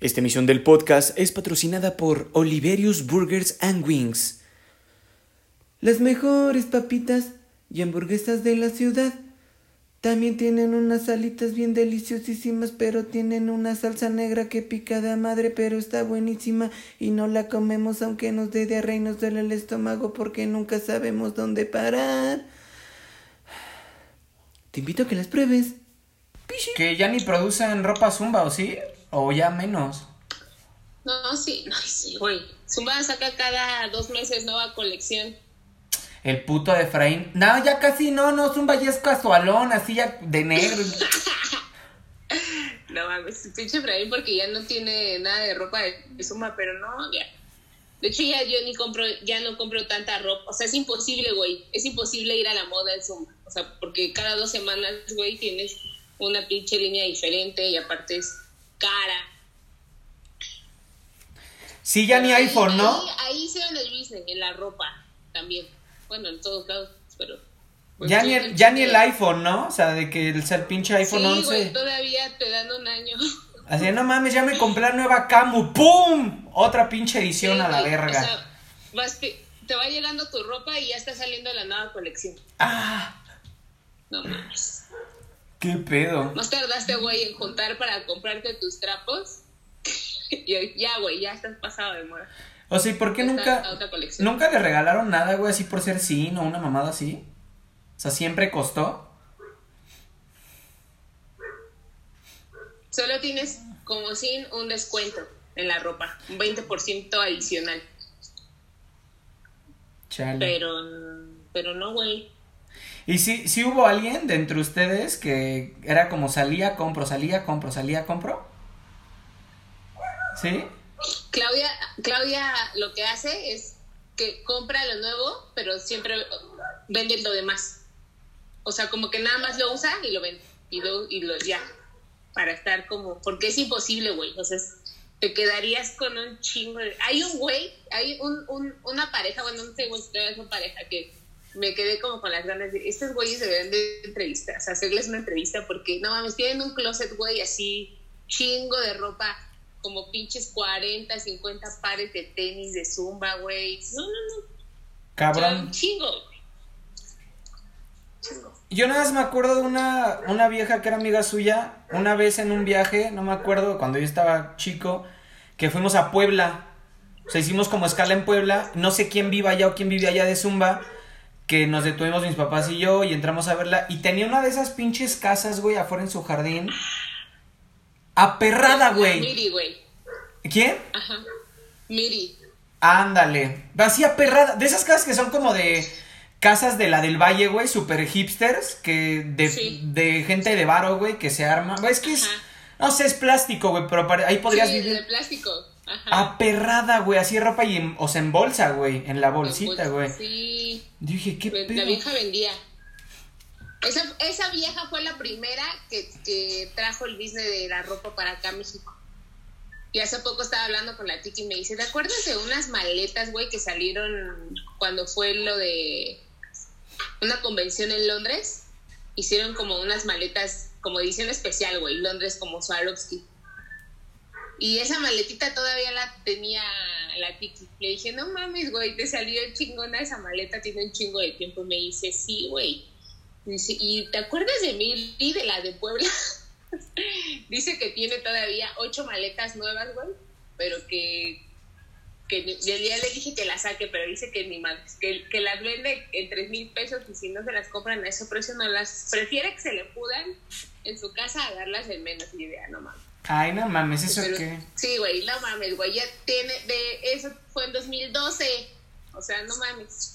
Esta emisión del podcast es patrocinada por Oliverius Burgers and Wings. Las mejores papitas y hamburguesas de la ciudad. También tienen unas salitas bien deliciosísimas, pero tienen una salsa negra que pica de madre, pero está buenísima y no la comemos aunque nos dé diarrea y nos duele el estómago porque nunca sabemos dónde parar. Te invito a que las pruebes. Que ya ni producen ropa Zumba, ¿o sí? O ya menos. No, sí, no, sí, güey. Zumba saca cada dos meses nueva colección. El puto de Efraín. No, ya casi no, no, Zumba ya es casualón, así ya de negro. no mames, pinche Efraín porque ya no tiene nada de ropa de Zumba, pero no, ya. De hecho, ya yo ni compro, ya no compro tanta ropa. O sea, es imposible, güey. Es imposible ir a la moda en Zumba. O sea, porque cada dos semanas, güey, tienes una pinche línea diferente y aparte es cara. Sí, ya ni iPhone, ¿no? Ahí, ahí se ve el business, en la ropa también. Bueno, en todos lados, pero... pues, ya ni, el, ya ni el iPhone, ¿no? O sea, de que el, el pinche iPhone Sí, 11. güey, todavía te dan un año. Así, no mames, ya me compré la nueva Camu. ¡Pum! Otra pinche edición Sí, a la güey, verga. O sea, vas te va llegando tu ropa y ya está saliendo la nueva colección. ¡Ah! No mames. ¿Qué pedo? Más tardaste, güey, en juntar para comprarte tus trapos. y ya, güey, ya estás pasado de moda. O sea, ¿y por qué Está nunca, otra nunca le regalaron nada, güey, así por ser sin o una mamada así? O sea, siempre costó. Solo tienes como sin un descuento en la ropa, un 20% adicional. Chale. Pero, pero no, güey. Y sí, sí hubo alguien de entre ustedes que era como salía, compro, salía, compro, salía, compro. ¿Sí? Claudia, Claudia lo que hace es que compra lo nuevo, pero siempre vende lo demás. O sea, como que nada más lo usa y lo vende. Y lo, y lo ya. Para estar como. Porque es imposible, güey. O sea, es- te quedarías con un chingo de. Hay un güey, hay un, un, una pareja, bueno, no sé, si una pareja que me quedé como con las ganas de. Estos güeyes deberían de sea, hacerles una entrevista porque, no mames, tienen un closet, güey, así, chingo de ropa como pinches 40, 50 pares de tenis de zumba, güey. No, no, no. Cabrón. chingo. Chingo. Yo nada más me acuerdo de una, una vieja que era amiga suya, una vez en un viaje, no me acuerdo, cuando yo estaba chico, que fuimos a Puebla. O sea, hicimos como escala en Puebla, no sé quién viva allá o quién vive allá de Zumba, que nos detuvimos mis papás y yo y entramos a verla. Y tenía una de esas pinches casas, güey, afuera en su jardín. Aperrada, güey. Miri, güey. ¿Quién? Ajá. Miri. Ándale. Así aperrada. De esas casas que son como de casas de la del Valle, güey, super hipsters, que de, Sí. de gente de varo, güey, que se arma. Es que es, no sé, es plástico, güey, pero ahí podrías sí, vivir. de plástico. Ajá. Aperrada, güey, así ropa y en, o sea, en bolsa, güey, en la bolsita, güey. Sí. Yo dije, ¿qué pedo? La vieja vendía. Esa, esa vieja fue la primera que, que trajo el business de la ropa para acá a México. Y hace poco estaba hablando con la Tiki y me dice, ¿te acuerdas de unas maletas, güey, que salieron cuando fue lo de una convención en Londres? Hicieron como unas maletas, como edición especial, güey, Londres como Swarovski. Y esa maletita todavía la tenía la Tiki. Le dije, no mames, güey, te salió chingona esa maleta, tiene un chingo de tiempo. Y me dice, sí, güey. ¿y te acuerdas de mí, de la de Puebla? Dice que tiene todavía ocho maletas nuevas, güey, pero que, que ya le dije que las saque, pero dice que ni más, que, las vende en tres mil pesos y si no se las compran a ese precio no las, prefiere que se le pudan en su casa a darlas en menos y de, "Ah, no mames. Ay, no mames, ¿eso Pero- qué? Sí, güey, no mames, güey, ya tiene, de eso fue en 2012, o sea, no mames.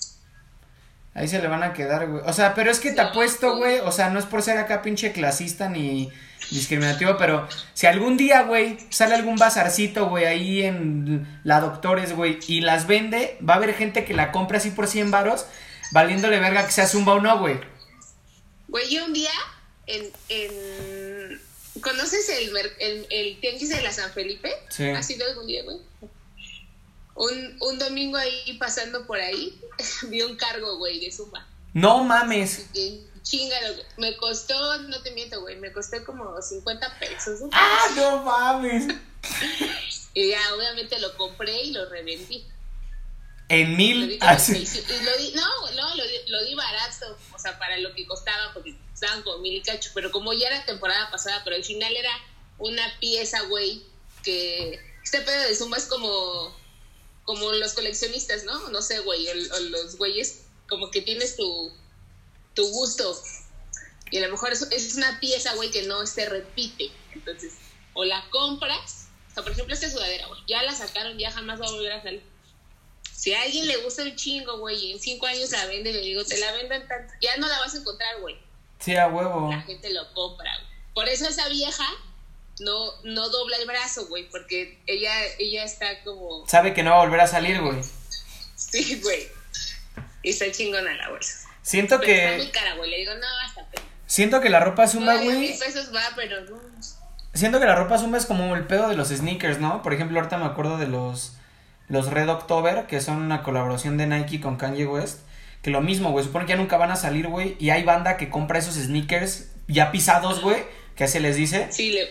Ahí se le van a quedar, güey. O sea, pero es que te apuesto, güey. O sea, no es por ser acá pinche clasista ni discriminativo, pero si algún día, güey, sale algún bazarcito, güey, ahí en la Doctores, güey, y las vende, va a haber gente que la compra así por 100 varos, valiéndole verga que sea zumba o no, güey. Güey, yo un día en, en ¿conoces el, el, el tianguis de la San Felipe? Sí. ¿Has ido algún día, güey? Un, un domingo ahí pasando por ahí, vi un cargo, güey, de Zumba. No mames. Y chingado, güey. me costó, no te miento, güey, me costó como 50 pesos. ¿no? ¡Ah, no mames! y ya, obviamente lo compré y lo revendí. En Lo mil. di seis- y lo di- no, no, lo di, lo di barato, o sea, para lo que costaba, porque estaban como pero como ya era temporada pasada, pero al final era una pieza, güey, que este pedo de Zumba es como, como los coleccionistas, ¿no? No sé, güey, o, los güeyes, como que tienes tu, tu gusto, y a lo mejor es, es una pieza, güey, que no se repite, entonces, o la compras, o por ejemplo, esta sudadera, güey, ya la sacaron, ya jamás va a volver a salir. Si a alguien le gusta un chingo, güey, y en cinco años la vende, le digo, te la vendo en tanto. Ya no la vas a encontrar, güey. Sí, a huevo. La gente lo compra, güey. Por eso esa vieja no, no dobla el brazo, güey, porque ella, ella está como, Sabe que no va a volver a salir, güey. sí, güey. Y está chingona la bolsa. Siento Pero está muy que. cara, güey. Le digo, no, hasta pena. Siento que la ropa Todavía güey. mil pesos va, pero no. Siento que la ropa zumba es como el pedo de los sneakers, ¿no? Por ejemplo, ahorita me acuerdo de los, los Red October, que son una colaboración de Nike con Kanye West. Que lo mismo, güey. Supone que ya nunca van a salir, güey. Y hay banda que compra esos sneakers ya pisados, güey. Que así les dice. Sí, le,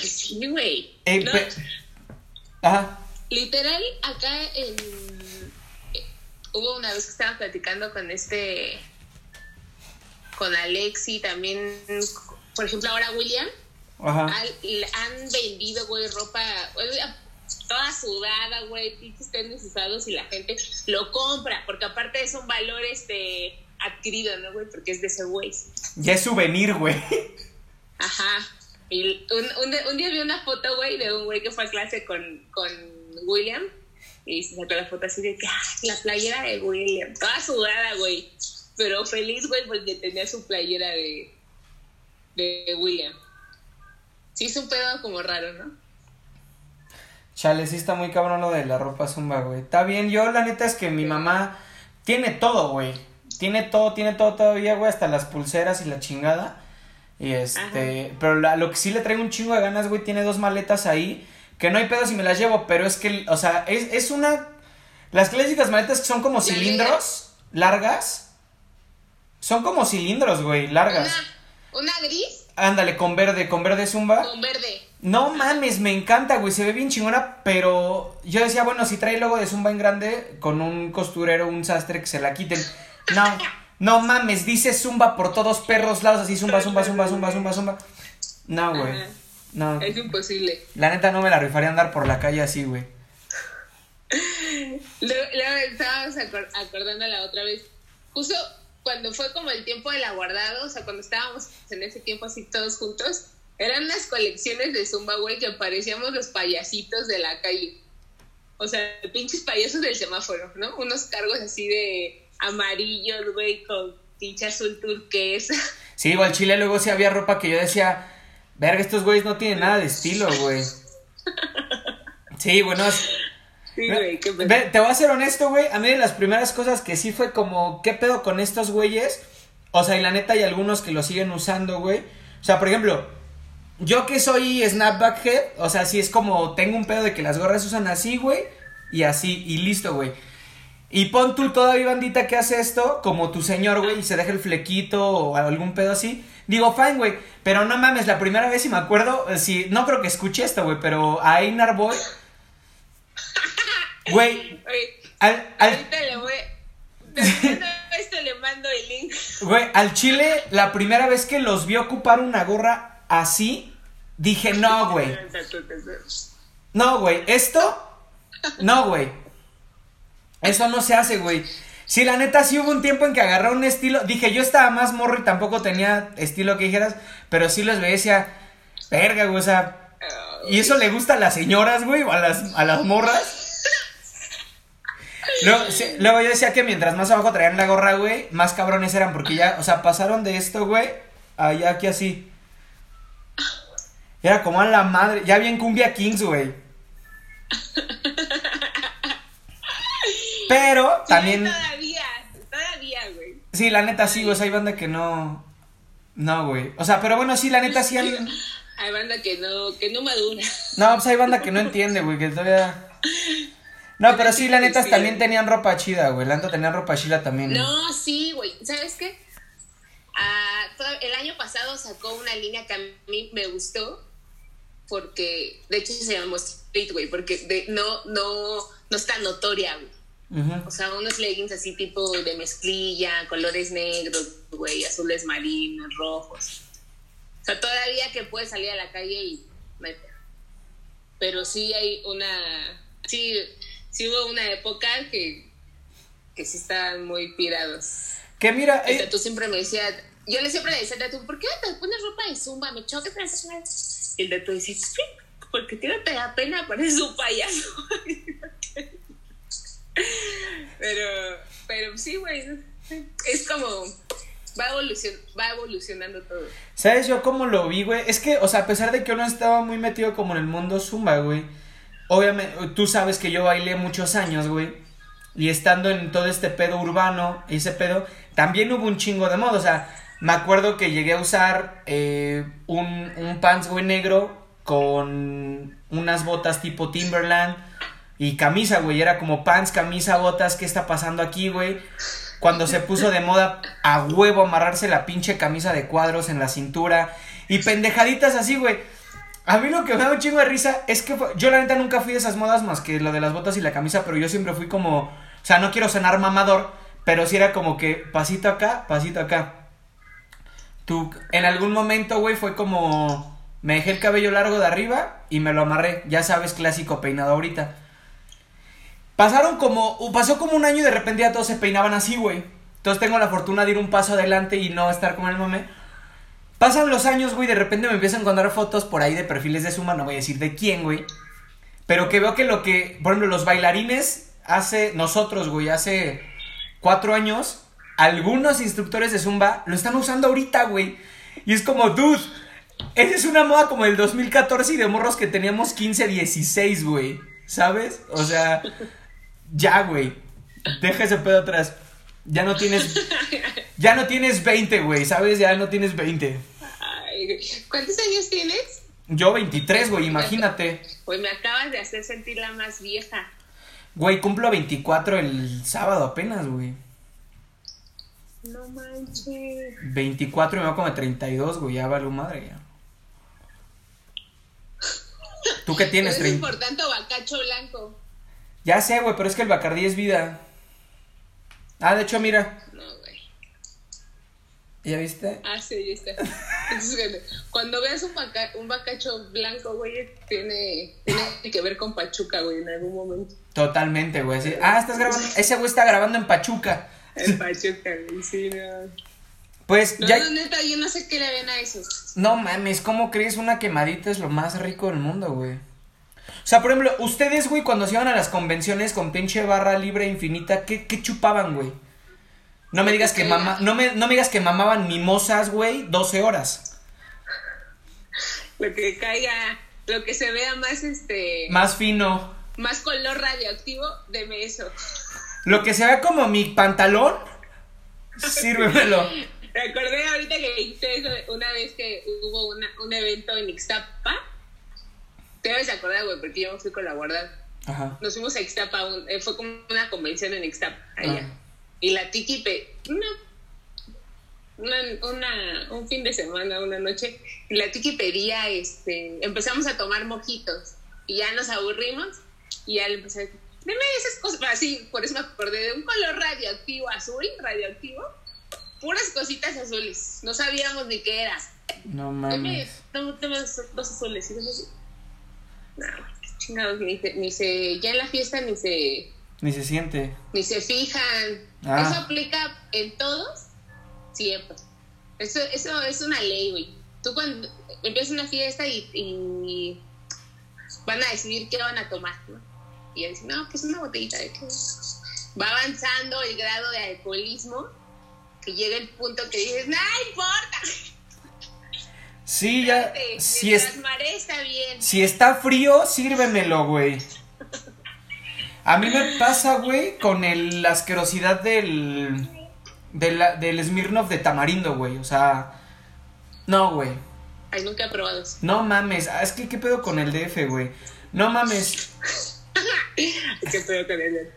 sí, güey. Eh, No, Ajá. Literal, acá en... eh, Hubo una vez que estaba platicando con este... Con Alexi, también... Por ejemplo, ahora William. Ajá. al- han vendido, güey, ropa... Toda sudada, güey, pinches tenis usados y la gente lo compra. Porque aparte es un valor este adquirido, ¿no, güey? Porque es de ese güey. Ya es souvenir, güey. Ajá. Y un, un, un día vi una foto, güey, de un güey que fue a clase con, con William. Y se sacó la foto así de que, "Ah, la playera de William. Toda sudada, güey. Pero feliz, güey, porque tenía su playera de, de William. Sí, es un pedo como raro, ¿no? Chale, sí está muy cabrón lo de la ropa zumba, güey. Está bien, yo la neta es que mi mamá tiene todo, güey. Tiene todo, tiene todo todavía, güey, hasta las pulseras y la chingada. Y este, pero la- lo que sí le traigo un chingo de ganas, güey, tiene dos maletas ahí, que no hay pedo si me las llevo, pero es que, o sea, es, es una... Las clásicas maletas que son como cilindros, largas. Son como cilindros, güey, largas. Una, una gris Ándale, con verde, con verde zumba. con verde. No mames, me encanta, güey, se ve bien chingona, pero yo decía, bueno, si trae el logo de Zumba en grande, con un costurero, un sastre que se la quiten. No, no mames, dice Zumba por todos perros lados, así Zumba, Zumba, Zumba, Zumba, Zumba, Zumba. No, güey. No. Es imposible. La neta no me la rifaría andar por la calle así, güey. Estábamos acor- acordando la otra vez, justo cuando fue como el tiempo de la guardado, o sea, cuando estábamos en ese tiempo así todos juntos, eran unas colecciones de Zumba, güey, que parecíamos los payasitos de la calle. O sea, pinches payasos del semáforo, ¿no? Unos cargos así de amarillos, güey, con pinche azul turquesa. Sí, igual Chile luego sí había ropa que yo decía, verga, estos güeyes no tienen nada de estilo, güey. Sí, bueno, Sí, güey, qué pedo. Te voy a ser honesto, güey. A mí de las primeras cosas que sí fue como, ¿qué pedo con estos güeyes? O sea, y la neta hay algunos que lo siguen usando, güey. O sea, por ejemplo, yo que soy snapback head, o sea, sí es como, tengo un pedo de que las gorras usan así, güey. Y así, y listo, güey. Y pon tú todavía bandita que hace esto, como tu señor, güey, y se deja el flequito o algún pedo así. Digo, fine, güey. Pero no mames, la primera vez, si me acuerdo, eh, sí, no creo que escuché esto, güey, pero a Einar Boy. Güey, Oye, al, al, ahorita le voy... Esto le mando el link. Güey, al chile, la primera vez que los vi ocupar una gorra así, dije, no, güey. No, güey. Esto, no, güey. Eso no se hace, güey. Sí, la neta, sí hubo un tiempo en que agarré un estilo. Dije, yo estaba más morro y tampoco tenía estilo que dijeras, pero sí los veía decía, verga, güey, o sea. ¿Y eso le gusta a las señoras, güey? ¿O a las, a las morras? Luego, luego yo decía que mientras más abajo traían la gorra, güey, más cabrones eran, porque ya, o sea, pasaron de esto, güey, a ya aquí así. Era como a la madre, ya bien cumbia kings, güey. Pero también, Todavía, todavía, güey. sí, la neta sí, güey, o sea, hay banda que no, no, güey. O sea, pero bueno, sí, la neta sí hay, Hay banda que no, que no madura. no, pues hay banda que no entiende, güey, que todavía... No, pero sí, la neta también tenían ropa chida, güey, la neta tenían ropa chida también. No, sí, güey. ¿Sabes qué? Ah, el año pasado sacó una línea que a mí me gustó. Porque, de hecho se llama street, güey, porque de, no, no, no está notoria, güey. Ujú. O sea, unos leggings así tipo de mezclilla, colores negros, güey, azules marinos, rojos. O sea, todavía que puedes salir a la calle y. Pero sí hay una, sí, sí hubo una época que, que sí estaban muy pirados. Que mira, eh, Tatu siempre me decía, yo le siempre le decía al Tatu, ¿por qué te pones ropa de zumba? Me choca Y el Tatu dice, sí, porque tiene da pena, pareces un payaso. pero, pero sí, güey, es como, va, evolucion, va evolucionando todo. ¿sabes yo cómo lo vi, güey? Es que, o sea, a pesar de que yo no estaba muy metido como en el mundo zumba, güey. Obviamente, tú sabes que yo bailé muchos años, güey. Y estando en todo este pedo urbano, ese pedo, también hubo un chingo de moda. O sea, me acuerdo que llegué a usar eh, un, un pants, güey, negro con unas botas tipo Timberland y camisa, güey. Era como pants, camisa, botas. ¿Qué está pasando aquí, güey? Cuando se puso de moda a huevo amarrarse la pinche camisa de cuadros en la cintura y pendejaditas así, güey. A mí lo que me da un chingo de risa es que yo la neta nunca fui de esas modas más que lo de las botas y la camisa, pero yo siempre fui como, o sea, no quiero sonar mamador, pero sí era como que pasito acá, pasito acá. En algún momento, güey, fue como, me dejé el cabello largo de arriba y me lo amarré, ya sabes, clásico peinado ahorita. Pasaron como, pasó como un año y de repente ya todos se peinaban así, güey. Entonces tengo la fortuna de ir un paso adelante y no estar como en el mame. Pasan los años, güey, de repente me empiezan a encontrar fotos por ahí de perfiles de Suma, no voy a decir de quién, güey. Pero que veo que lo que, por ejemplo, los bailarines hace, nosotros, güey, hace cuatro años, algunos instructores de Zumba lo están usando ahorita, güey. Y es como, dude, esa es una moda como del 2014 y de morros que teníamos 15, 16, güey. ¿Sabes? O sea, ya, güey. Deja ese pedo atrás. Ya no tienes, ya no tienes 20, güey, ¿sabes? Ya no tienes 20. Ay, güey. ¿Cuántos años tienes? Yo 23, güey, imagínate. Pues me acabas de hacer sentir la más vieja. Güey, cumplo 24 el sábado apenas, güey. No manches. 24 y me va como de 32, güey, ya vale madre ya. ¿Tú qué tienes? Es 30? importante bacacho blanco. Ya sé, güey, pero es que el Bacardí es vida. Ah, de hecho, mira, No, güey. ¿ya viste? Ah, sí, ya está. Entonces, cuando veas un, baca- un bacacho blanco, güey, tiene, tiene que ver con Pachuca, güey, en algún momento. Totalmente, güey. Ah, estás grabando. Ese güey está grabando en Pachuca. El Pachuca, sí, no. Pues No, ya. no, neta, yo no sé qué le ven a eso. No mames, ¿cómo crees? Una quemadita es lo más rico del mundo, güey. O sea, por ejemplo, ustedes, güey, cuando se iban a las convenciones con pinche barra libre infinita, ¿qué, qué chupaban, güey? No me digas que mama, no me, no me digas que mamaban mimosas, güey, 12 horas. Lo que caiga, lo que se vea más, este, Más fino. más color radioactivo, deme eso. Lo que se vea como mi pantalón, sírvemelo. Me acordé ahorita que dijiste eso una vez que hubo una- un evento en Ixtapa. Te debes acordar, güey, porque yo fui con la guarda. Ajá. Nos fuimos a Ixtapa, un- eh, fue como una convención en Ixtapa, allá. Ah. Y la Tiki, pe- una, una, una- un fin de semana, una noche, y la Tiki pedía, este, empezamos a tomar mojitos. Y ya nos aburrimos, y ya le empecé a decir, deme esas cosas, así, por eso me acordé de un color radioactivo azul, radioactivo, puras cositas azules. No sabíamos ni qué era. No Deme, mames. dame dos, dos azules. Y así, No, qué chingados, ni se, ni se, ya en la fiesta ni se, Ni se siente. ni se fijan. Ah. Eso aplica en todos, siempre. Eso, eso es una ley, güey. Tú cuando empiezas una fiesta y, y van a decidir qué van a tomar, ¿no? Y ya dicen, no, que es una botellita de qué. Va avanzando el grado de alcoholismo que llega el punto que dices, no importa. Sí, ya. espérate, Si, es, está bien. si está frío, sírvemelo, güey. A mí me pasa, güey, con el, la asquerosidad del. de la- del Smirnoff de tamarindo, güey. O sea. No, güey. Ay, nunca he probado eso. No mames. Ah, Es que, ¿qué pedo con el DF, güey? No mames. ¿Qué pedo con él?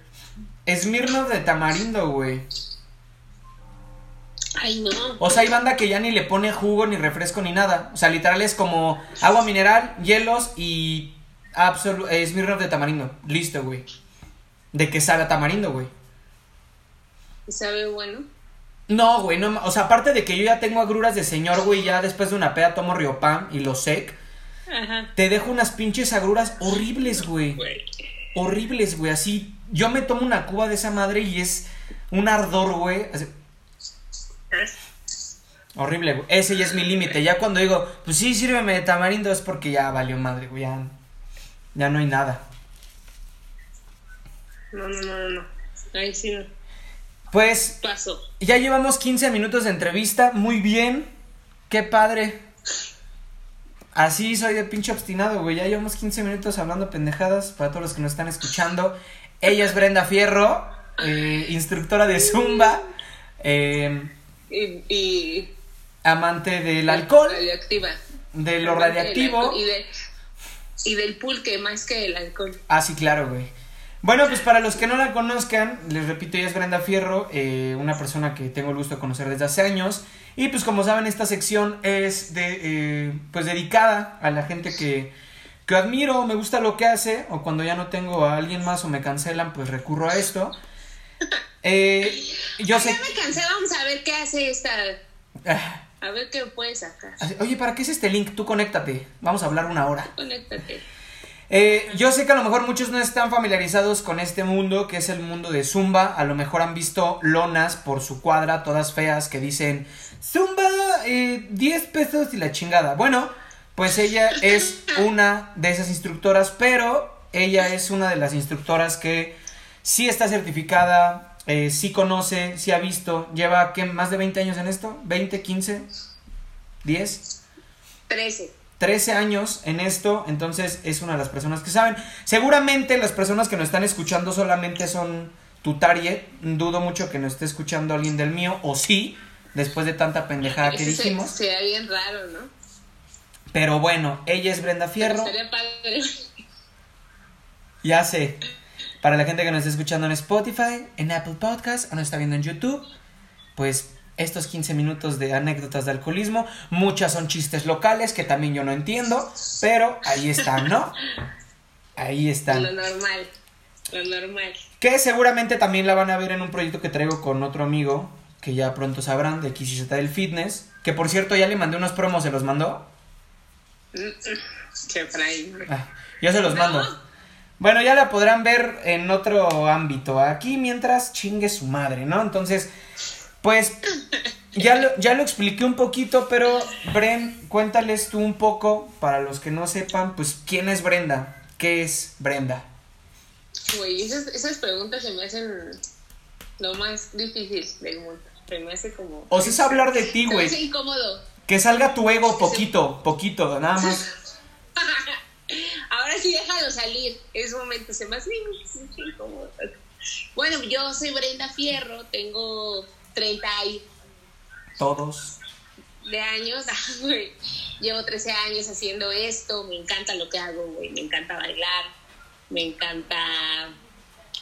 Smirnoff de tamarindo, güey. Ay, no. O sea, hay banda que ya ni le pone jugo, ni refresco, ni nada. O sea, literal es como agua mineral, hielos y absolu eh, Smirnoff de tamarindo. Listo, güey. De que sabe a tamarindo, güey. ¿Y sabe bueno? No, güey, no, o sea, aparte de que yo ya tengo agruras de señor, güey, ya después de una peda tomo Riopan y lo sec, Ajá. te dejo unas pinches agruras horribles, güey. Güey. Horribles, güey, así. Yo me tomo una cuba de esa madre y es un ardor, güey. así, Horrible, güey. Ese ya es mi límite. Ya cuando digo, pues sí, sírveme de tamarindo es porque ya valió madre, güey. Ya, ya no hay nada. No, no, no, no. Ahí sí no. Pues Pasó. ya llevamos 15 minutos de entrevista. Muy bien. Qué padre. Así soy de pinche obstinado, güey. Ya llevamos 15 minutos hablando pendejadas para todos los que nos están escuchando. Ella es Brenda Fierro, eh, instructora de Zumba, eh, Y, y amante del alcohol, radioactiva. de lo alcohol Y, de- y del pulque más que el alcohol. Ah, sí, claro, güey. Bueno, pues para los que no la conozcan, les repito, ella es Brenda Fierro, eh, una persona que tengo el gusto de conocer desde hace años. Y pues como saben, esta sección es de, eh, pues dedicada a la gente que, que admiro, me gusta lo que hace, o cuando ya no tengo a alguien más o me cancelan, pues recurro a esto. Eh, yo sé... Ya me cansé, vamos a ver qué hace esta. Ah, A ver qué puede sacar. Oye, ¿para qué es este link? Tú conéctate. Vamos a hablar una hora. Conéctate. Eh, yo sé que a lo mejor muchos no están familiarizados con este mundo, que es el mundo de Zumba. A lo mejor han visto lonas por su cuadra, todas feas, que dicen Zumba, eh, 10 pesos y la chingada. Bueno, pues ella es una de esas instructoras, pero ella es una de las instructoras que sí está certificada, eh, sí conoce, sí ha visto. Lleva, ¿qué? ¿Más de 20 años en esto? ¿20, 15, 10? 13. 13 años en esto, entonces es una de las personas que saben. Seguramente las personas que nos están escuchando solamente son tu target. Dudo mucho que nos esté escuchando alguien del mío, o sí, después de tanta pendejada que Eso se- dijimos. Sería bien raro, ¿no? Pero bueno, ella es Brenda Fierro. Estaría padre. Ya sé. Para la gente que nos está escuchando en Spotify, en Apple Podcast o nos está viendo en YouTube, pues estos 15 minutos de anécdotas de alcoholismo, muchas son chistes locales que también yo no entiendo, pero ahí están, ¿no? Ahí Lo están. normal. Lo normal. Que seguramente también la van a ver en un proyecto que traigo con otro amigo, que ya pronto sabrán, de XYZ del Fitness. Que por cierto ya le mandé unos promos, ¿se los mandó? Mm. Ah, yo se los No. mando. Bueno, ya la podrán ver en otro ámbito. Aquí mientras chingue su madre, ¿no? Entonces, pues ya lo, ya lo expliqué un poquito, pero Bren, cuéntales tú un poco, para los que no sepan, pues, ¿quién es Brenda? ¿Qué es Brenda? Güey, esas, esas preguntas se me hacen lo más difícil del mundo. Se me hace como. O sea, es hablar de ti, güey. hace incómodo. Que salga tu ego poquito, poquito, nada más. Ahora sí déjalo salir. Es momento, se me hace se me hace incómodo. Bueno, yo soy Brenda Fierro, tengo 30 y- Todos. de años. ah, güey. Llevo 13 años haciendo esto. Me encanta lo que hago, güey. Me encanta bailar. Me encanta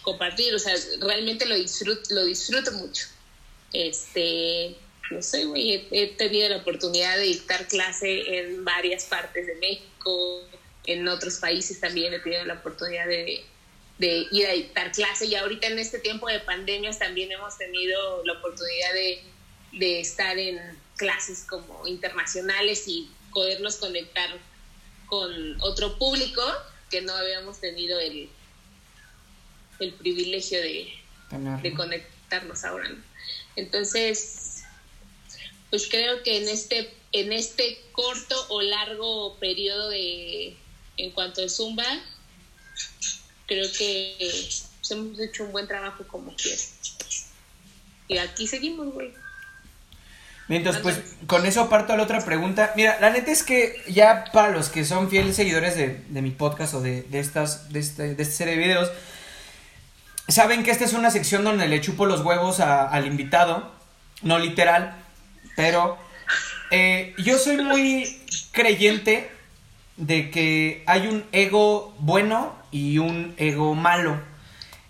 compartir. O sea, realmente lo disfruto, lo disfruto mucho. Este, no sé, güey. He, he tenido la oportunidad de dictar clase en varias partes de México. En otros países también he tenido la oportunidad de, de ir a dictar clase. Y ahorita en este tiempo de pandemias también hemos tenido la oportunidad de, de estar en clases como internacionales y podernos conectar con otro público que no habíamos tenido el, el privilegio de, de conectarnos ahora. ¿no? Entonces, pues creo que en este, en este corto o largo periodo de en cuanto a Zumba, creo que pues, hemos hecho un buen trabajo como quieras. Y aquí seguimos, güey. Mientras, pues, con eso parto a la otra pregunta. Mira, la neta es que ya para los que son fieles seguidores de, de mi podcast o de, de estas, de, este, de esta serie de videos, saben que esta es una sección donde le chupo los huevos a- al invitado. No literal, pero eh, yo soy muy creyente de que hay un ego bueno y un ego malo.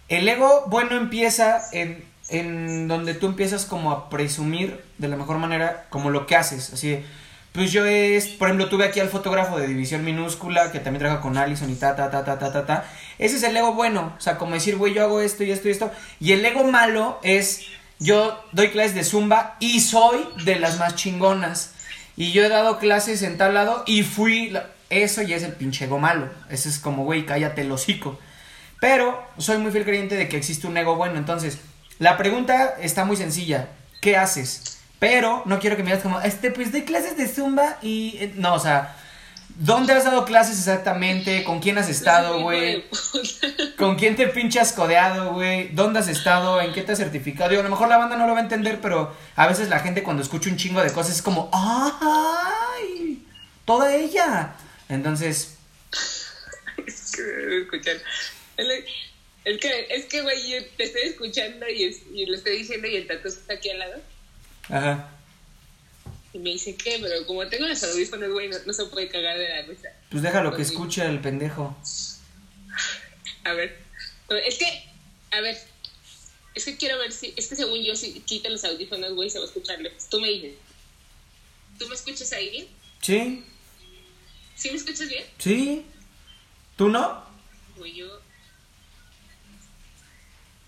El ego bueno empieza en, en donde tú empiezas como a presumir de la mejor manera como lo que haces, así de, pues yo es, por ejemplo, tuve aquí al fotógrafo de División Minúscula que también trabaja con Allison y ta ta ta ta ta ta ta. Ese es el ego bueno, o sea, como decir, güey, yo hago esto y esto y esto. Y el ego malo es yo doy clases de zumba y soy de las más chingonas. Y yo he dado clases en tal lado y fui la- eso ya es el pinche ego malo. Ese es como, güey, cállate el hocico. Pero soy muy fiel creyente de que existe un ego bueno. Entonces, la pregunta está muy sencilla. ¿Qué haces? Pero no quiero que me digas como, este, pues doy clases de zumba y... eh, No, o sea, ¿dónde has dado clases exactamente? ¿Con quién has estado, güey? ¿Con quién te pinchas codeado, güey? ¿Dónde has estado? ¿En qué te has certificado? Digo, a lo mejor la banda no lo va a entender, pero a veces la gente cuando escucha un chingo de cosas es como, ¡ay! Toda ella. Entonces, Es que escuchar. Es que, es que, güey, yo te estoy escuchando y, es- y lo estoy diciendo y el tatu está aquí al lado. ajá. Y me dice, ¿qué? Pero como tengo los audífonos, güey, no, no se puede cagar de la risa. Pues déjalo que escuche el pendejo. A ver. Es que, a ver. Es que quiero ver si. Es que según yo, si quito los audífonos, güey, se va a escuchar lejos. Tú me dices. ¿Tú me escuchas ahí bien? ¿Sí? ¿Sí me escuchas bien? ¿Sí? ¿Tú no? Güey, yo.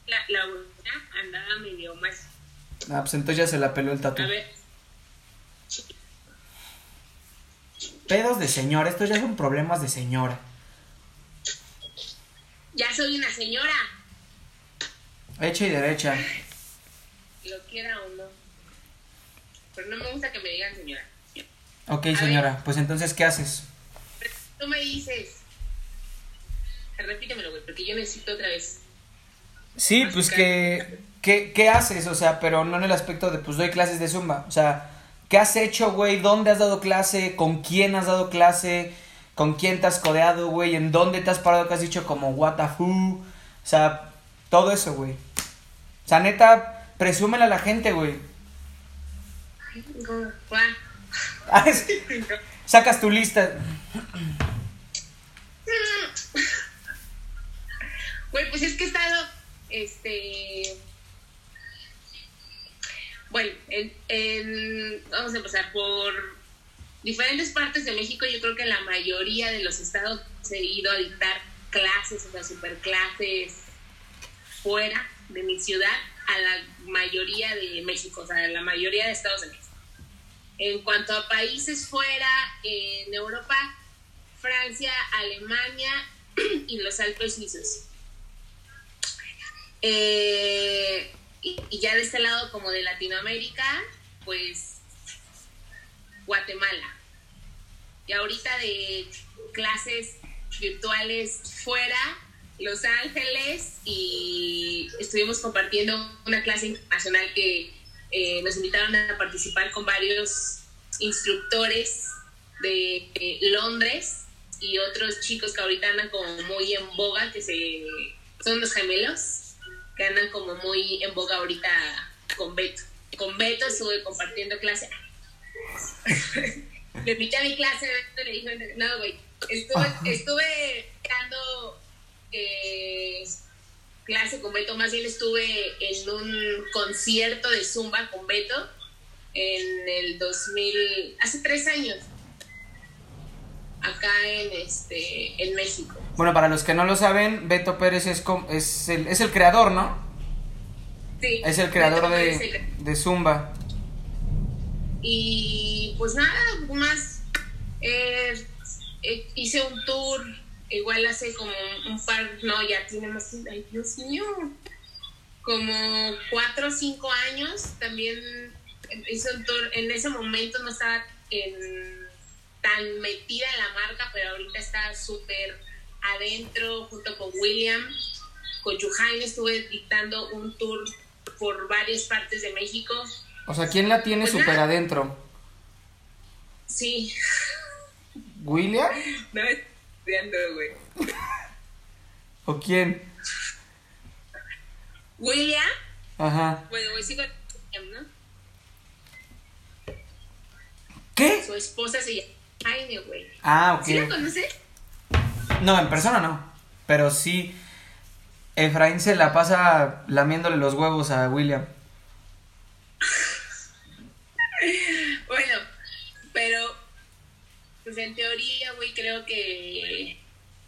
La, la buena andaba medio más. Ah, pues entonces ya se la peló el tatu. A ver. Pedos de señora, estos ya son problemas de señora. Ya soy una señora. Hecha y derecha. Lo quiera o no. Pero no me gusta que me digan señora. Ok, A señora, pues entonces, ¿qué haces? Tú me dices. Repítemelo, güey, porque yo necesito otra vez. Sí, pues que, que, ¿qué haces? O sea, pero no en el aspecto de, pues doy clases de zumba. O sea, ¿qué has hecho, güey? ¿Dónde has dado clase? ¿Con quién has dado clase? ¿Con quién te has codeado, güey? ¿En dónde te has parado que has dicho como what the? O sea, todo eso, güey. O sea, neta, presúmela a la gente, güey. Ah. Sacas tu lista. Güey, pues es que he estado, este... Bueno, en, vamos a empezar por diferentes partes de México. Yo creo que la mayoría de los estados he ido a dictar clases, o sea, superclases fuera de mi ciudad a la mayoría de México, o sea, a la mayoría de estados de México. En cuanto a países fuera, en Europa, Francia, Alemania y los Alpes suizos. Eh, y, ya de este lado, como de Latinoamérica, pues Guatemala. Y ahorita de clases virtuales fuera, Los Ángeles, y estuvimos compartiendo una clase internacional que eh, nos invitaron a participar con varios instructores de Londres y otros chicos que ahorita andan como muy en boga, que se son los gemelos, que andan como muy en boga ahorita con Beto. Con Beto estuve compartiendo clase. le invité a mi clase, Beto le dijo, no, güey, estuve, estuve dando eh, clase con Beto, más bien estuve en un concierto de Zumba con Beto en el 2000, hace tres años, acá en, este, en México. Bueno, para los que no lo saben, Beto Pérez es, es, el, es el creador, ¿no? Sí, Es el creador de, el- de Zumba. Y pues nada, más eh, eh, hice un tour, igual hace como un par, no, ya tiene más, ay Dios mío, como cuatro o cinco años, también hice un tour, en ese momento no estaba en- tan metida en la marca, pero ahorita está súper adentro junto con William, con Juhain estuve dictando un tour por varias partes de México. O sea, ¿quién la tiene Pues súper adentro? Sí, ¿William? no estudiando, güey. ¿O quién? William, Ajá. bueno, güey, sigo William, ¿no? ¿Qué? Su esposa se llama Jaime, güey. Ah, ¿Sí la ok. conoces? No, en persona no. Pero sí. Efraín se la pasa lamiéndole los huevos a William. bueno, pero pues en teoría, güey, creo que,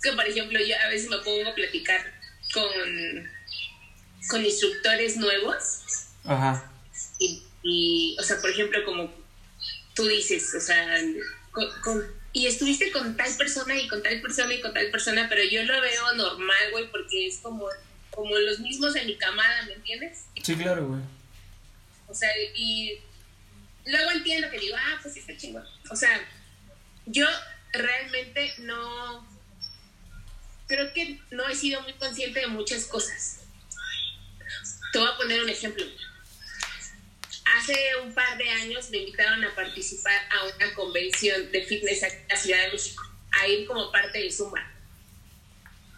que por ejemplo, yo a veces me pongo a platicar con, con instructores nuevos. Ajá. Y, y, o sea, por ejemplo, como tú dices, o sea, con, y estuviste con tal persona y con tal persona y con tal persona, pero yo lo veo normal, güey, porque es como, como los mismos de mi camada, ¿me entiendes? Sí, claro, güey. O sea, y luego entiendo que digo, ah, pues sí está chingón. O sea, yo realmente no, creo que no he sido muy consciente de muchas cosas. Te voy a poner un ejemplo. Hace un par de años me invitaron a participar a una convención de fitness en la Ciudad de México, a ir como parte de Zumba.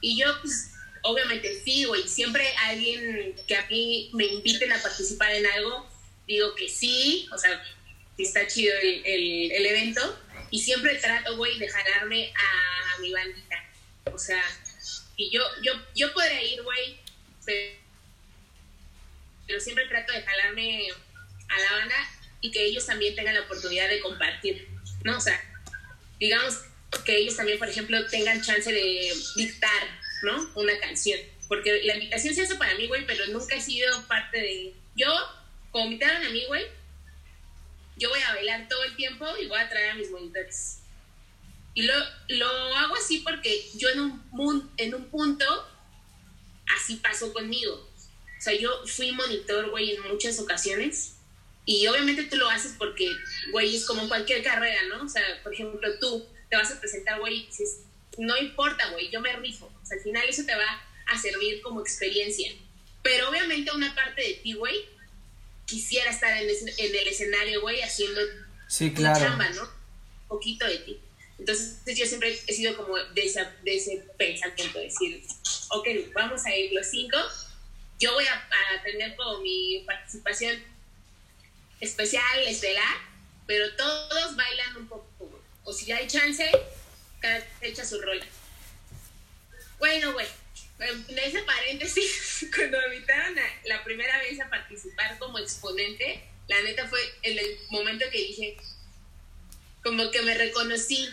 Y yo, pues, obviamente sí, güey, siempre alguien que a mí me inviten a participar en algo, digo que sí, o sea, que está chido el, el, el evento, y siempre trato, güey, de jalarme a, mi bandita. O sea, y yo, yo, yo podría ir, güey, pero siempre trato de jalarme a la banda y que ellos también tengan la oportunidad de compartir, ¿no? O sea, digamos que ellos también, por ejemplo, tengan chance de dictar, ¿no? Una canción. Porque la invitación se hace para mí, güey, pero nunca he sido parte de... Yo, como invitaron a mí, güey, yo voy a bailar todo el tiempo y voy a traer a mis monitores. Y lo, lo hago así porque yo en un, en un punto, así pasó conmigo. O sea, yo fui monitor, güey, en muchas ocasiones y obviamente tú lo haces porque, güey, es como cualquier carrera, ¿no? O sea, por ejemplo, tú te vas a presentar, güey, y dices, no importa, güey, yo me rifo. O sea, al final eso te va a servir como experiencia. Pero obviamente una parte de ti, güey, quisiera estar en, en el escenario, güey, haciendo sí, claro. chamba, ¿no? Un poquito de ti. Entonces yo siempre he sido como de, esa, de ese pensamiento, de decir, ok, vamos a ir los cinco, yo voy a, a tener como mi participación especial, estelar, pero todos bailan un poco. O si hay chance, cada echa su rol. Bueno, güey, en ese paréntesis, cuando me invitaron la primera vez a participar como exponente, la neta fue en el momento que dije, como que me reconocí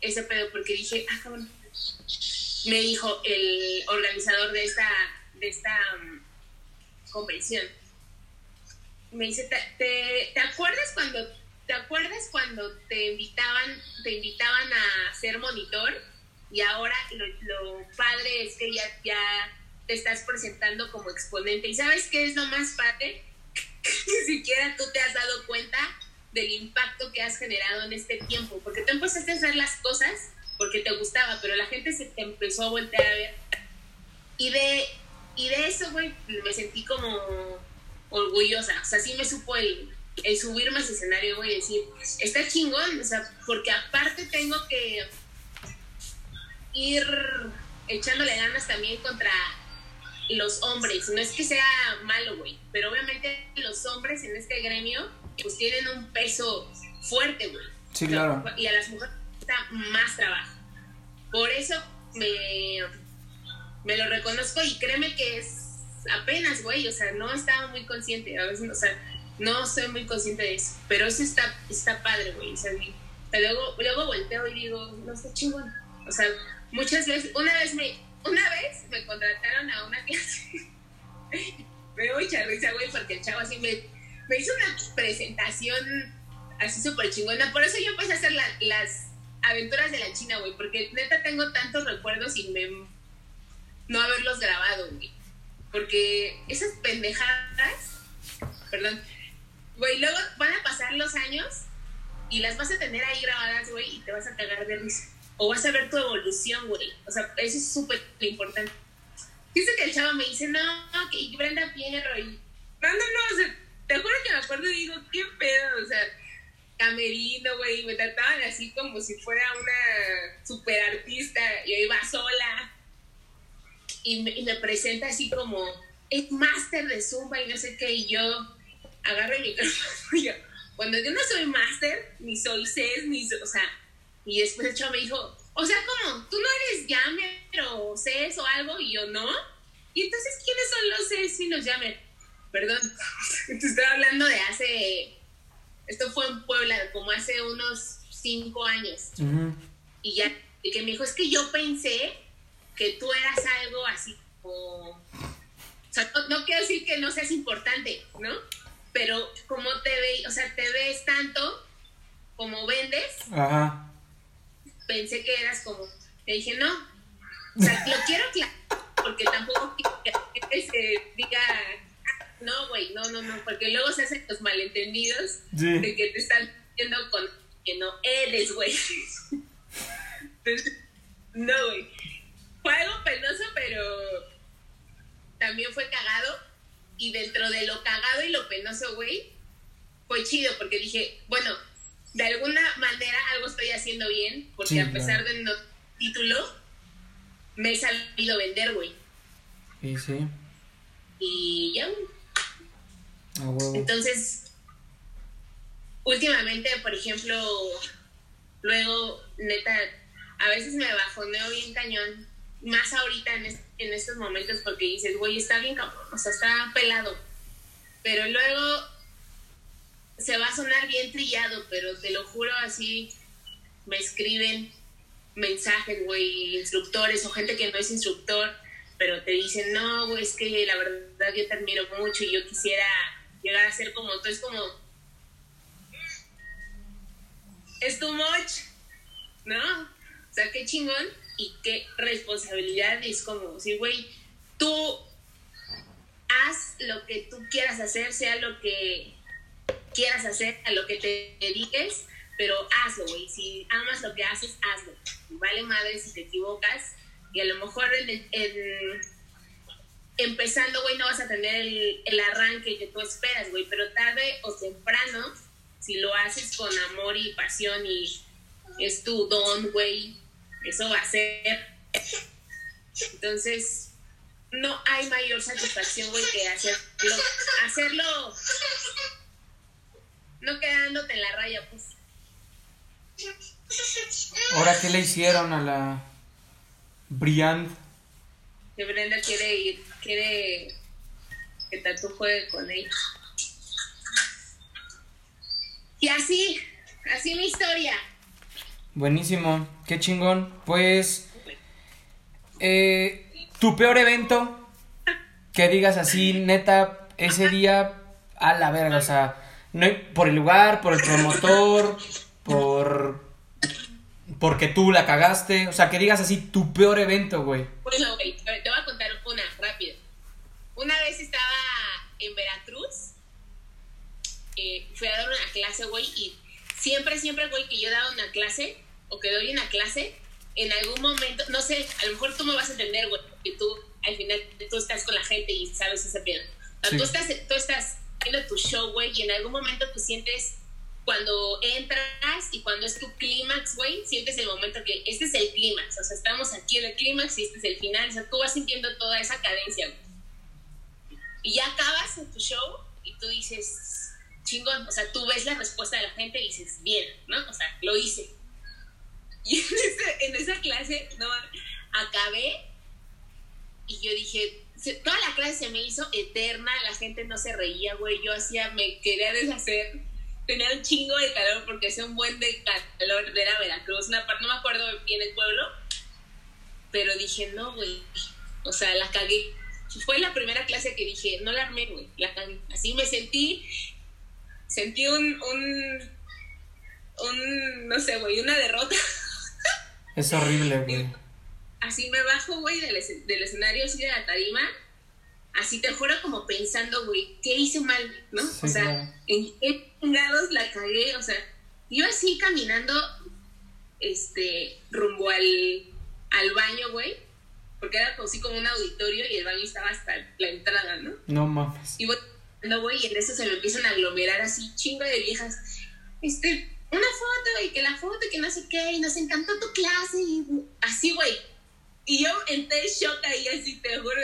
ese pedo, porque dije, ah, cabrón. Me dijo el organizador de esta, de esta um, convención me dice, ¿te, te, acuerdas cuando te acuerdas cuando te invitaban te invitaban a ser monitor y ahora lo, padre es que ya, ya te estás presentando como exponente. Y sabes qué es lo más padre ni siquiera tú te has dado cuenta del impacto que has generado en este tiempo porque tú empezaste a hacer las cosas porque te gustaba pero la gente se te empezó a voltear a ver. Y de y de eso güey me sentí como orgullosa. O sea, sí me supo el, el subirme a ese escenario, güey, y decir, está chingón, o sea, porque aparte tengo que ir echándole ganas también contra los hombres. No es que sea malo, güey, pero obviamente los hombres en este gremio, pues tienen un peso fuerte, güey. Sí, claro. Y a las mujeres está más trabajo. Por eso me, me lo reconozco y créeme que es apenas, güey, o sea, no estaba muy consciente, a veces, o sea, no soy muy consciente de eso, pero eso está, está padre, güey, o sea, luego, luego volteo y digo, no está chingón, o sea, muchas veces, una vez me, una vez me contrataron a una clase, me dio mucha risa, güey, porque el chavo así me, me hizo una presentación así súper chingona, por eso yo empecé a hacer las aventuras de la China, güey, porque neta tengo tantos recuerdos y me, no haberlos grabado, güey. Porque esas pendejadas, perdón, güey, luego van a pasar los años y las vas a tener ahí grabadas, güey, y te vas a cagar de risa. O vas a ver tu evolución, güey. O sea, eso es súper importante. Dice que el chavo me dice, no, que Brenda Fierro y... No, no, no, o sea, te juro que me acuerdo y digo, qué pedo, o sea, camerino, güey, me trataban así como si fuera una super artista, y iba sola, y me, presenta así como, es máster de Zumba y no sé qué, y yo agarro el micrófono y yo, cuando yo no soy máster, ni soy CES, ni, o sea, y después el chavo me dijo, o sea, como, tú no eres jammer o Cs o algo, y yo no. Y entonces, ¿quiénes son los Cs y nos llamen? Perdón, te estoy hablando de hace, esto fue en Puebla, como hace unos cinco años. Y ya, y que me dijo, es que yo pensé que tú eras algo así como... O sea, no, quiero decir que no seas importante, ¿no? Pero como te ve, o sea, te ves tanto como vendes, Ajá. pensé que eras como, te dije, no, o sea, lo quiero claro, porque tampoco quiero que se diga, no, güey, no, no, no, porque luego se hacen los malentendidos de que te están diciendo con que no eres, güey. no, güey. Fue algo penoso, pero también fue cagado. Y dentro de lo cagado y lo penoso, güey, fue chido porque dije, bueno, de alguna manera algo estoy haciendo bien, porque a pesar de no título, me he sabido vender, güey. Y sí. Y ya, Entonces, últimamente, por ejemplo, luego, neta, a veces me bajoneo bien cañón, más ahorita en, estos momentos, porque dices, güey, está bien cabrón, o sea, está pelado. Pero luego se va a sonar bien trillado, pero te lo juro así, me escriben mensajes, güey, instructores o gente que no es instructor, pero te dicen, no, güey, es que la verdad yo te admiro mucho y yo quisiera llegar a ser como tú, es como, es too much, ¿no? O sea, qué chingón y qué responsabilidad es como, sí, güey, tú haz lo que tú quieras hacer, sea lo que quieras hacer, a lo que te dediques, pero hazlo, güey. Si amas lo que haces, hazlo. Vale madre si te equivocas y a lo mejor empezando, güey, no vas a tener el, el arranque que tú esperas, güey, pero tarde o temprano, si lo haces con amor y pasión y es tu don, güey, eso va a ser. Entonces, no hay mayor satisfacción, güey, que hacerlo, hacerlo no quedándote en la raya, pues. Ahora, ¿qué le hicieron a la Briand? Que Brenda quiere ir, quiere que Tatu juegue con ella. Y así, así mi historia. Buenísimo, qué chingón. Pues, eh, tu peor evento, que digas así, neta, ese día, a la verga, o sea, no, por el lugar, por el promotor, por. Porque tú la cagaste. O sea, que digas así tu peor evento, güey. Bueno, güey, te voy a contar una rápido. Una vez estaba en Veracruz. Eh, fui a dar una clase, güey, y siempre, siempre, güey, que yo dado una clase o que doy una clase, en algún momento, no sé, a lo mejor tú me vas a entender, güey, que tú al final tú estás con la gente y sabes ese pedo. tú, estás, tú estás de tu show, güey, y en algún momento tú sientes cuando entras y cuando es tu clímax, güey, sientes el momento que este es el clímax, o sea, estamos aquí en el clímax y este es el final, o sea, tú vas sintiendo toda esa cadencia, güey. Y ya acabas en tu show y tú dices, chingón, o sea, tú ves la respuesta de la gente y dices, bien, ¿no? O sea, lo hice. Y en, en esa clase, no, acabé y yo dije, toda la clase se me hizo eterna, la gente no se reía, güey, yo hacía, me quería deshacer, tenía un chingo de calor porque hacía un buen de calor, de la Veracruz, una parte, no me acuerdo bien el pueblo, pero dije, no, güey, o sea, la cagué. Fue la primera clase que dije, no la armé, güey, la cagué. Así me sentí, sentí un, un, un no sé, güey, una derrota. Es horrible, güey así me bajo, güey, del, del, escenario, así de la tarima, así te juro como pensando, güey, ¿qué hice mal? ¿No? o sea, ¿en qué chingados la cagué? O sea, yo así caminando, este, rumbo al, al baño, güey, porque era así como un auditorio y el baño estaba hasta la entrada, ¿no? No mames. Y voy, no, güey, y en eso se me empiezan a aglomerar así, chingo de viejas, este, una foto, y que la foto, y que no sé qué, y nos encantó tu clase, y así, güey y yo entré shock ahí, así te juro.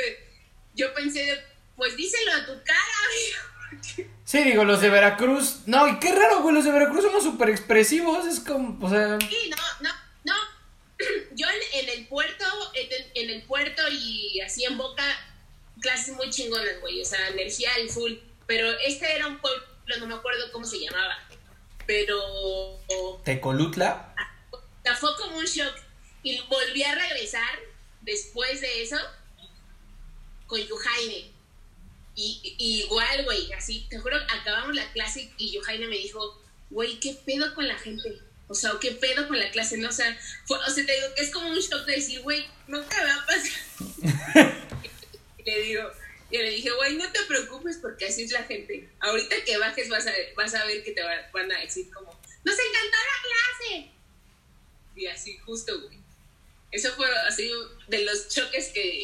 Yo pensé, pues díselo a tu cara, amigo. Sí, digo, los de Veracruz. No, y qué raro, güey, los de Veracruz somos súper expresivos. Es como, o sea. Sí, no, no, no. Yo en, el puerto en el puerto y así en Boca, clases muy chingonas, güey, o sea, energía al full. Pero este era un pueblo, no me acuerdo cómo se llamaba, pero... ¿Tecolutla? Fue como un shock. Y volví a regresar después de eso con Yuhaine. Y, y igual, güey, así, te juro, acabamos la clase y Yuhaine me dijo, güey, ¿qué pedo con la gente? O sea, ¿qué pedo con la clase? ¿No? O sea, fue- o sea, te digo es como un shock de decir, güey, nunca me va a pasar. le digo, y le dije, güey, no te preocupes porque así es la gente. Ahorita que bajes vas a, vas a ver que te va- van a decir como, ¡nos encantó la clase! Y así, justo, güey. Eso fue así de los choques que,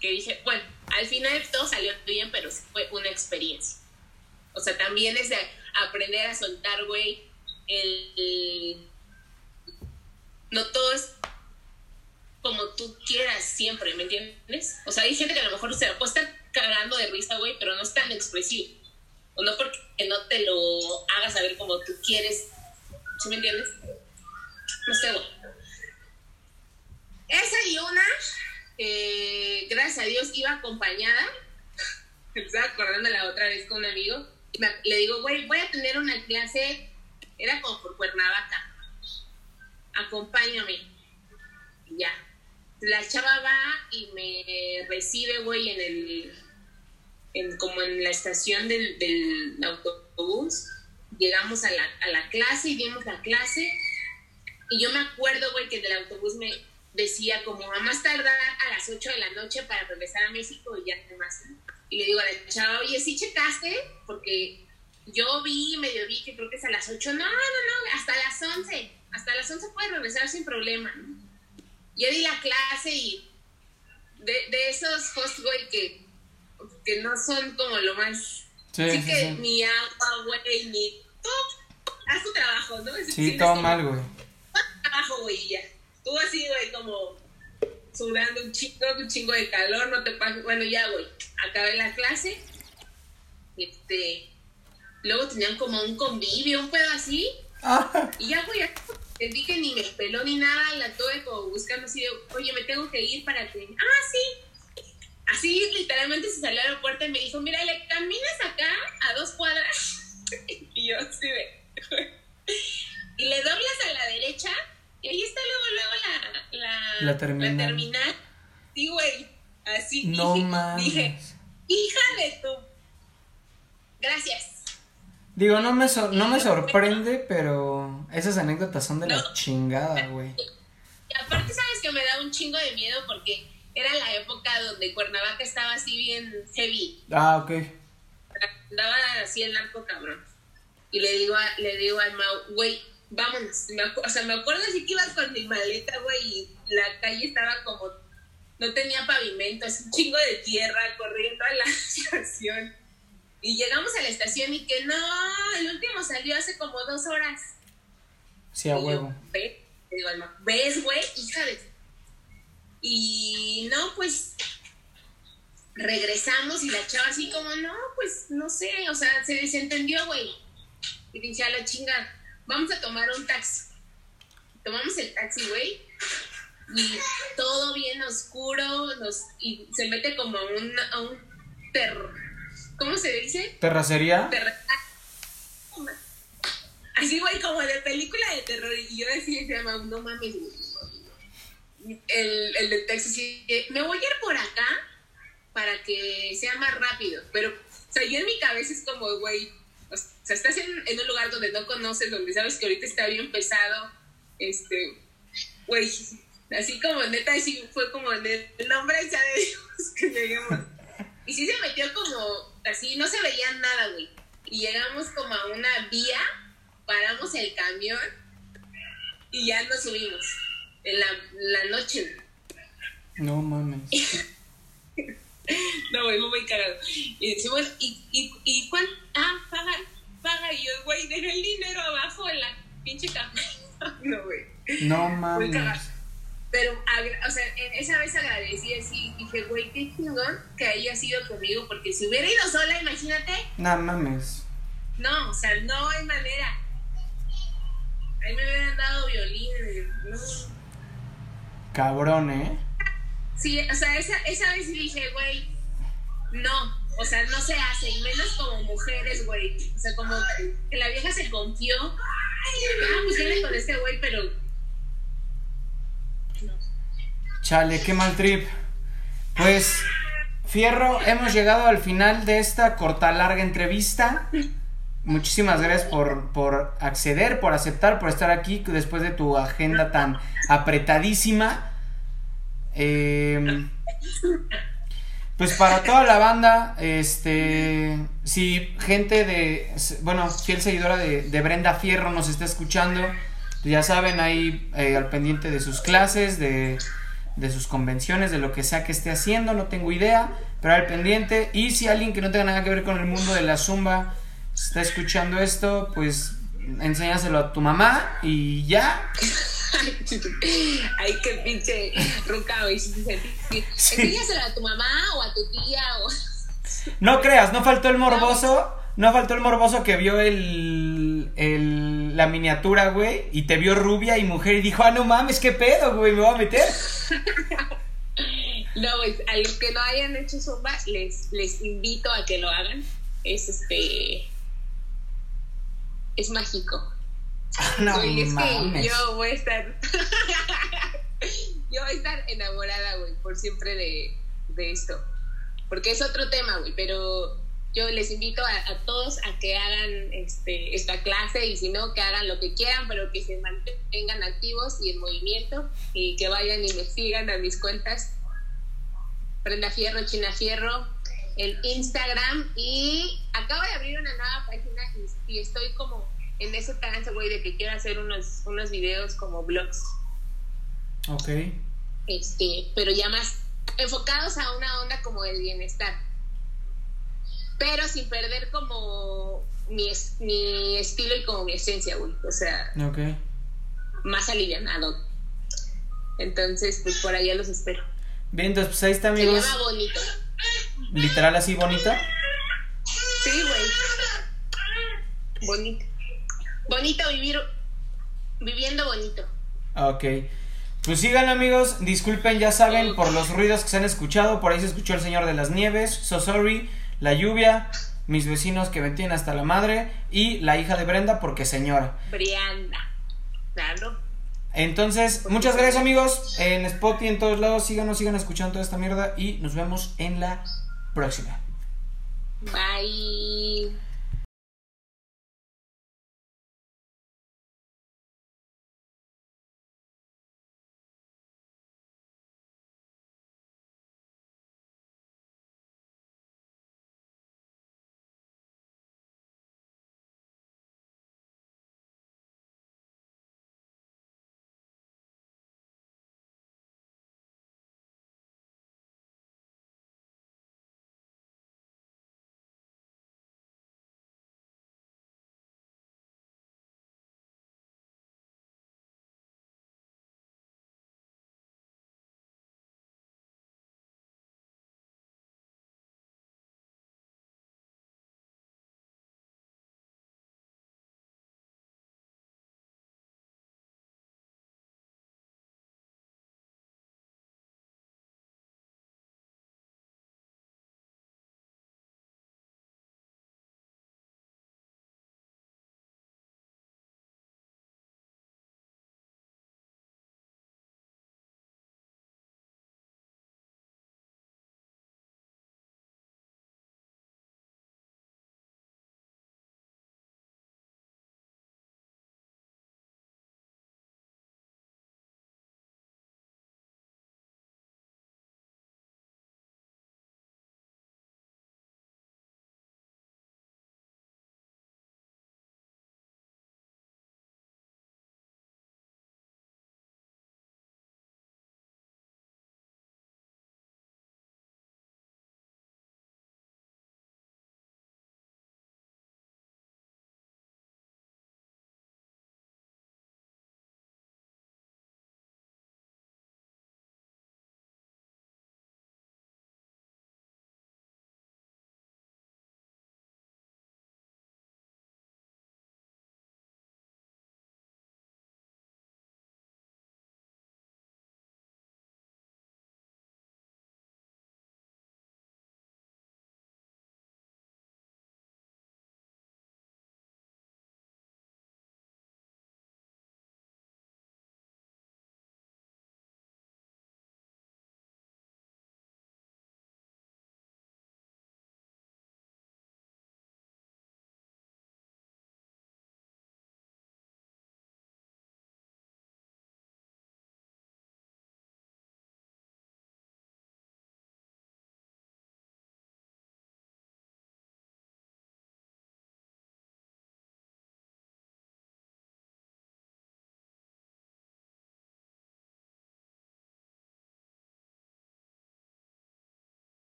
que dije, bueno, al final todo salió bien, pero fue una experiencia. O sea, también es de aprender a soltar, güey, el- No todo es como tú quieras siempre, ¿me entiendes? O sea, hay gente que a lo mejor se la puede estar cagando de risa, güey, pero no es tan expresivo. O no porque no te lo hagas saber como tú quieres. ¿Sí me entiendes? No sé, güey. Esa y una, que gracias a Dios iba acompañada. Estaba acordando la otra vez con un amigo. le digo, güey, voy a tener una clase. Era como por Cuernavaca. Acompáñame. Y ya. La chava va y me recibe, güey, en el. En, como en la estación del, autobús. Llegamos a la, a la clase y dimos la clase. Y yo me acuerdo, güey, que del autobús me decía como a más tardar a las 8 de la noche para regresar a México y ya demás. Y le digo a la chava, oye, ¿sí checaste? Porque yo vi, medio vi que creo que es a las 8. No, no, no, hasta las 11. Hasta las 11 puedes regresar sin problema. ¿no? Yo di la clase y de, de esos host, güey, que, que no son como lo más... Sí, Así sí, que sí. ni agua, güey, ni... Tú, haz tu trabajo, ¿no? Es- Sí, todo mal, güey. trabajo, güey, ya. Tú así, güey, como sudando un chingo, un chingo de calor, no te pasa. Bueno, ya, güey, acabé la clase. Este. Luego tenían como un convivio, un pedo así. Ah, Y ya, ya entendí que ni me peló ni nada. La tuve como buscando así de, oye, me tengo que ir para que. Ah, sí. Así, literalmente se salió a la puerta y me dijo, mira, le caminas acá a dos cuadras. y yo así de. y le doblas a la derecha y ahí está luego, luego la, la, La terminal. terminal. Sí, güey. Así. no dije, mames. Dije, hija de tu. Gracias. Digo, no me, sor- no me sorprende, pero esas anécdotas son de la No. chingada, güey. Y aparte, sabes que me da un chingo de miedo porque era la época donde Cuernavaca estaba así bien heavy. Ah, ok. Andaba así el narco cabrón. Y le digo, a- le digo al Mau, güey, vámonos. Me o sea, me acuerdo así que iba con mi maleta, güey, y la calle estaba como, no tenía pavimento, es un chingo de tierra corriendo a la estación. Y llegamos a la estación y que no, el último salió hace como dos horas. Sí, a Y yo, huevo. ¿ves, güey? Hija de... Y no, pues regresamos y la chava así como, no, pues no sé, o sea, se desentendió, güey. Y dije, a la chinga, vamos a tomar un taxi. Tomamos el taxi, güey. Y todo bien oscuro, nos, y se mete como a un, a un terror. ¿Cómo se dice? ¿Terracería? Terror. Así, güey, como de película de terror. Y yo decía, se llama, no mames. El, el del taxi, sí, eh, me voy a ir por acá para que sea más rápido. Pero, o sea, yo en mi cabeza es como, güey, o sea, estás en, en un lugar donde no conoces, donde sabes que ahorita está bien pesado, este, güey, así como neta, sí fue como en el nombre ya de Dios que lleguemos. Y sí se metió como, así, no se veía nada, güey. Y llegamos como a una vía, paramos el camión y ya nos subimos en la, la noche. No mames. No, güey, muy cagado. Y decimos, ¿y, y, y cuánto? Ah, paga, paga. Y yo, güey, deja el dinero abajo en la pinche caja. No, güey. No Muy mames. cagado. Pero, o sea, en esa vez agradecí así. Dije, güey, qué chingón que haya sido conmigo. Porque si hubiera ido sola, imagínate. No mames. No, o sea, no hay manera. Ahí me hubieran dado violín. No. Cabrón, ¿eh? Sí, o sea, esa, esa vez sí dije, güey, no, o sea, no se hace, y menos como mujeres, güey. O sea, como que la vieja se confió. Ah, pues viene con este güey, pero. No. Chale, qué mal trip. Pues, Fierro, hemos llegado al final de esta corta larga entrevista. Muchísimas gracias por, por acceder, por aceptar, por estar aquí después de tu agenda tan apretadísima. Eh, pues para toda la banda, este, si gente de, bueno, fiel seguidora de, Brenda Fierro nos está escuchando, ya saben, ahí eh, al pendiente de sus clases, de, de sus convenciones, de lo que sea que esté haciendo, no tengo idea, pero al pendiente. Y si alguien que no tenga nada que ver con el mundo de la zumba está escuchando esto, pues enséñaselo a tu mamá y ya. Ay, qué pinche ruca, güey. Enséñaselo a tu mamá o a tu tía o... No creas, no faltó el morboso. No faltó el morboso que vio el, el, la miniatura, güey, y te vio rubia y mujer y dijo, ah, no mames, qué pedo, güey, me voy a meter. No, pues a los que no hayan hecho zumba, les, les invito a que lo hagan. Es este. Es mágico. No Güey, es mames. que yo voy a estar. yo voy a estar enamorada, güey, por siempre de, de esto. Porque es otro tema, güey, pero yo les invito a, a todos a que hagan este, esta clase y si no, que hagan lo que quieran, pero que se mantengan activos y en movimiento y que vayan y me sigan a mis cuentas. Prenda Fierro, China Fierro, el Instagram y acabo de abrir una nueva página y, y estoy como en ese trance, güey, de que quiero hacer unos, unos videos como vlogs, Ok. este, pero ya más enfocados a una onda como del bienestar, pero sin perder como mi, es- mi estilo y como mi esencia, güey, o sea, Ok. más alivianado. Entonces, pues por allá los espero. Bien, entonces pues ahí está, Se amigos. llama bonito. Literal así bonita. Sí, güey. Bonito. Bonito vivir, viviendo bonito. Ok. Pues sigan amigos, disculpen, ya saben, por los ruidos que se han escuchado, por ahí se escuchó el Señor de las Nieves, So Sorry, la lluvia, mis vecinos que me tienen hasta la madre y la hija de Brenda porque señora. Brianda. Claro. Entonces, muchas gracias amigos, en Spotify en todos lados, síganos, sigan escuchando toda esta mierda y nos vemos en la próxima. Bye.